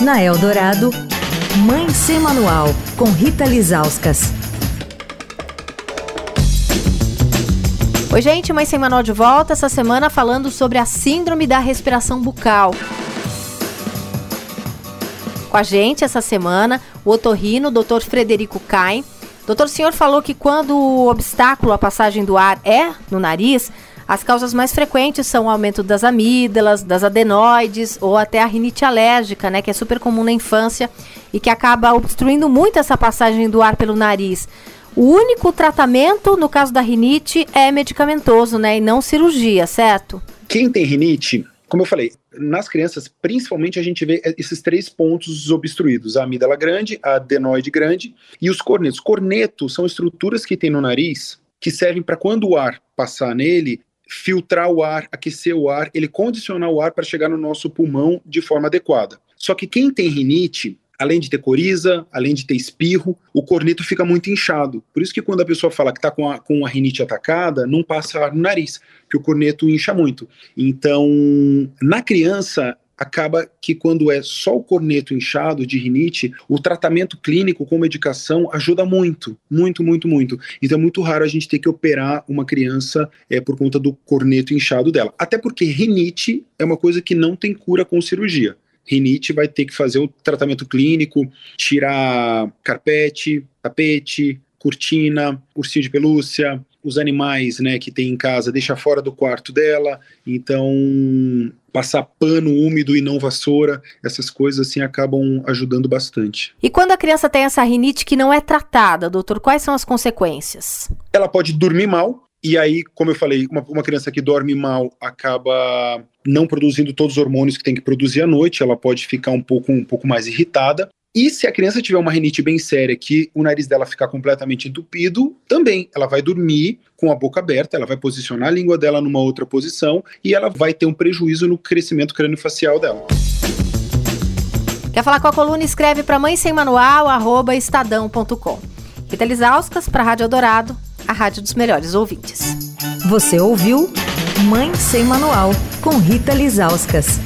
Na Eldorado, Mãe Sem Manual, com Rita Lizauskas. Oi, gente, Mãe Sem Manual de volta essa semana falando sobre a Síndrome da Respiração Bucal. Com a gente essa semana, o otorrino, Dr. Frederico Caim. Doutor, o senhor falou que quando o obstáculo à passagem do ar é no nariz, as causas mais frequentes são o aumento das amígdalas, das adenoides ou até a rinite alérgica, né, que é super comum na infância e que acaba obstruindo muito essa passagem do ar pelo nariz. O único tratamento, no caso da rinite, é medicamentoso, né, e não cirurgia, certo? Quem tem rinite, como eu falei, nas crianças, principalmente, a gente vê esses três pontos obstruídos: a amígdala grande, a adenoide grande e os cornetos. Cornetos são estruturas que tem no nariz que servem para quando o ar passar nele, filtrar o ar, aquecer o ar, ele condicionar o ar para chegar no nosso pulmão de forma adequada. Só que quem tem rinite, além de ter coriza, além de ter espirro, o corneto fica muito inchado. Por isso que quando a pessoa fala que está com a, com a rinite atacada, não passa ar no nariz, porque o corneto incha muito. Então, na criança, acaba que quando é só o corneto inchado de rinite, o tratamento clínico com medicação ajuda muito, muito, muito, muito. Então é muito raro a gente ter que operar uma criança é, por conta do corneto inchado dela. Até porque rinite é uma coisa que não tem cura com cirurgia. Rinite vai ter que fazer o tratamento clínico, tirar carpete, tapete, cortina, ursinho de pelúcia, os animais, né, que tem em casa, deixa fora do quarto dela. Então, passar pano úmido e não vassoura, essas coisas assim acabam ajudando bastante. E quando a criança tem essa rinite que não é tratada, doutor, quais são as consequências? Ela pode dormir mal, e aí, como eu falei, uma, uma, criança que dorme mal acaba não produzindo todos os hormônios que tem que produzir à noite, ela pode ficar um pouco, um pouco mais irritada. E se a criança tiver uma rinite bem séria, que o nariz dela ficar completamente entupido, também ela vai dormir com a boca aberta, ela vai posicionar a língua dela numa outra posição e ela vai ter um prejuízo no crescimento crâniofacial dela. Quer falar com a coluna? Escreve para mãe sem manual, arroba estadão.com. Rita Lisauskas para a Rádio Eldorado, a rádio dos melhores ouvintes. Você ouviu Mãe Sem Manual, com Rita Lisauskas.